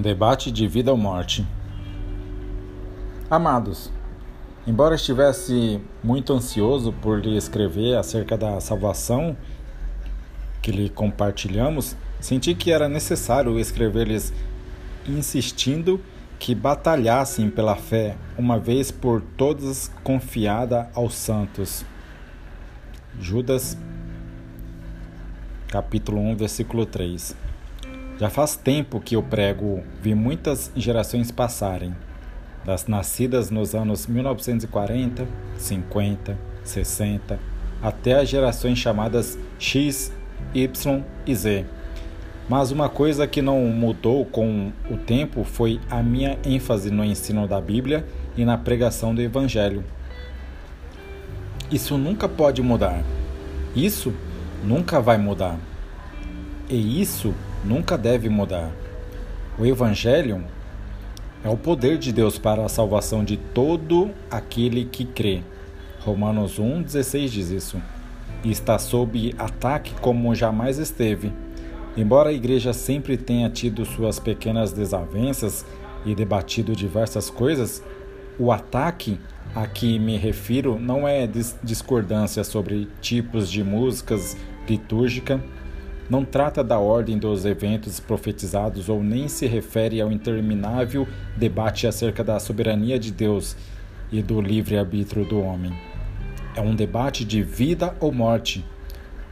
debate de vida ou morte. Amados, embora estivesse muito ansioso por lhe escrever acerca da salvação que lhe compartilhamos, senti que era necessário escrever-lhes insistindo que batalhassem pela fé, uma vez por todas confiada aos santos. Judas, capítulo 1, versículo 3. Já faz tempo que eu prego, vi muitas gerações passarem, das nascidas nos anos 1940, 50, 60, até as gerações chamadas X, Y e Z. Mas uma coisa que não mudou com o tempo foi a minha ênfase no ensino da Bíblia e na pregação do Evangelho. Isso nunca pode mudar. Isso nunca vai mudar. E isso nunca deve mudar. O Evangelho é o poder de Deus para a salvação de todo aquele que crê. Romanos 1,16 diz isso. E está sob ataque como jamais esteve. Embora a igreja sempre tenha tido suas pequenas desavenças e debatido diversas coisas, o ataque a que me refiro não é discordância sobre tipos de músicas litúrgica não trata da ordem dos eventos profetizados ou nem se refere ao interminável debate acerca da soberania de Deus e do livre-arbítrio do homem. É um debate de vida ou morte,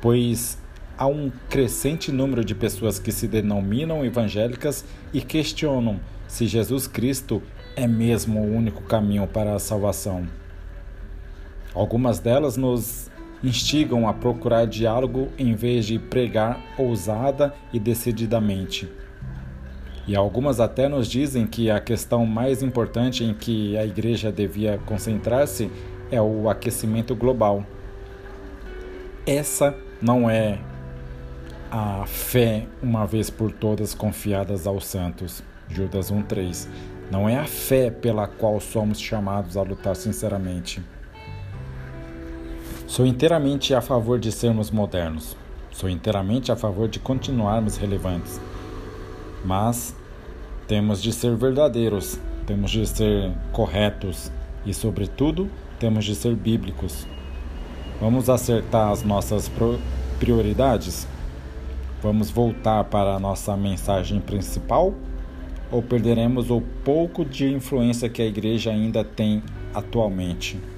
pois há um crescente número de pessoas que se denominam evangélicas e questionam se Jesus Cristo é mesmo o único caminho para a salvação. Algumas delas nos instigam a procurar diálogo em vez de pregar ousada e decididamente. E algumas até nos dizem que a questão mais importante em que a igreja devia concentrar-se é o aquecimento global. Essa não é a fé uma vez por todas confiadas aos santos. Judas 1:3. Não é a fé pela qual somos chamados a lutar sinceramente. Sou inteiramente a favor de sermos modernos. Sou inteiramente a favor de continuarmos relevantes. Mas temos de ser verdadeiros, temos de ser corretos e, sobretudo, temos de ser bíblicos. Vamos acertar as nossas prioridades? Vamos voltar para a nossa mensagem principal? Ou perderemos o pouco de influência que a igreja ainda tem atualmente?